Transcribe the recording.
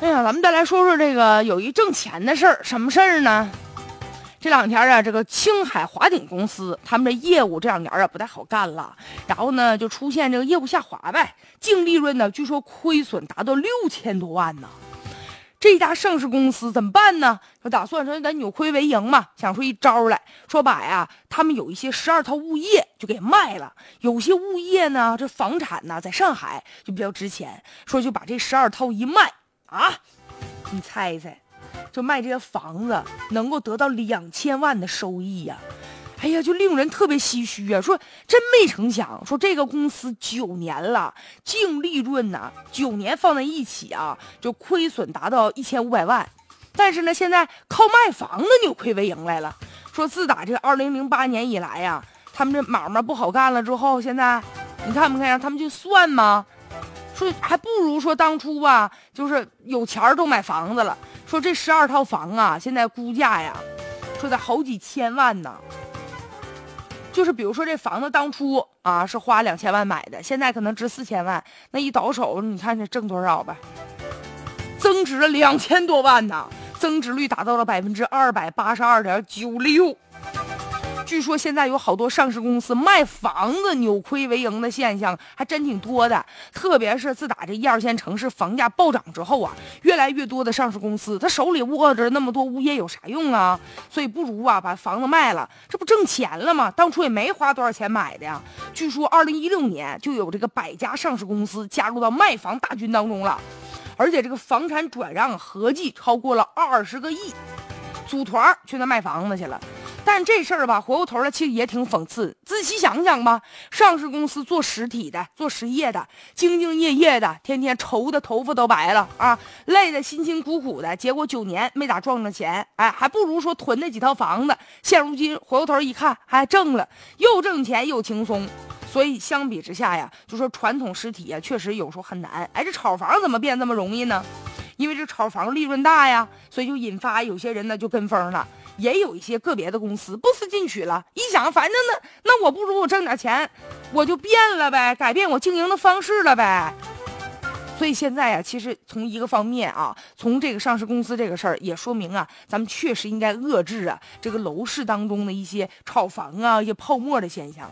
哎呀，咱们再来说说这个有一挣钱的事儿，什么事儿呢？这两天啊，这个青海华鼎公司他们这业务这两年啊不太好干了，然后呢就出现这个业务下滑呗，净利润呢据说亏损达到六千多万呢。这家上市公司怎么办呢？说打算说咱扭亏为盈嘛，想出一招来说把呀，他们有一些十二套物业就给卖了，有些物业呢这房产呢在上海就比较值钱，说就把这十二套一卖啊，你猜猜。就卖这些房子能够得到两千万的收益呀，哎呀，就令人特别唏嘘啊！说真没成想，说这个公司九年了，净利润呢，九年放在一起啊，就亏损达到一千五百万，但是呢，现在靠卖房子扭亏为盈来了。说自打这二零零八年以来呀，他们这买卖不好干了之后，现在你看没看？他们就算吗？说还不如说当初吧，就是有钱儿都买房子了。说这十二套房啊，现在估价呀，说得好几千万呢。就是比如说这房子当初啊是花两千万买的，现在可能值四千万，那一倒手，你看这挣多少吧？增值了两千多万呢，增值率达到了百分之二百八十二点九六。据说现在有好多上市公司卖房子扭亏为盈的现象还真挺多的，特别是自打这一二线城市房价暴涨之后啊，越来越多的上市公司他手里握着那么多物业有啥用啊？所以不如啊把房子卖了，这不挣钱了吗？当初也没花多少钱买的呀。据说二零一六年就有这个百家上市公司加入到卖房大军当中了，而且这个房产转让合计超过了二十个亿，组团去那卖房子去了。但这事儿吧，回过头来其实也挺讽刺。仔细想想吧，上市公司做实体的、做实业的，兢兢业业的，天天愁的头发都白了啊，累的辛辛苦苦的，结果九年没咋赚着钱，哎，还不如说囤那几套房子。现如今回过头一看，还挣了，又挣钱又轻松。所以相比之下呀，就说传统实体呀，确实有时候很难。哎，这炒房怎么变这么容易呢？因为这炒房利润大呀，所以就引发有些人呢就跟风了。也有一些个别的公司不思进取了，一想反正那那我不如我挣点钱，我就变了呗，改变我经营的方式了呗。所以现在呀，其实从一个方面啊，从这个上市公司这个事儿也说明啊，咱们确实应该遏制啊这个楼市当中的一些炒房啊、一些泡沫的现象。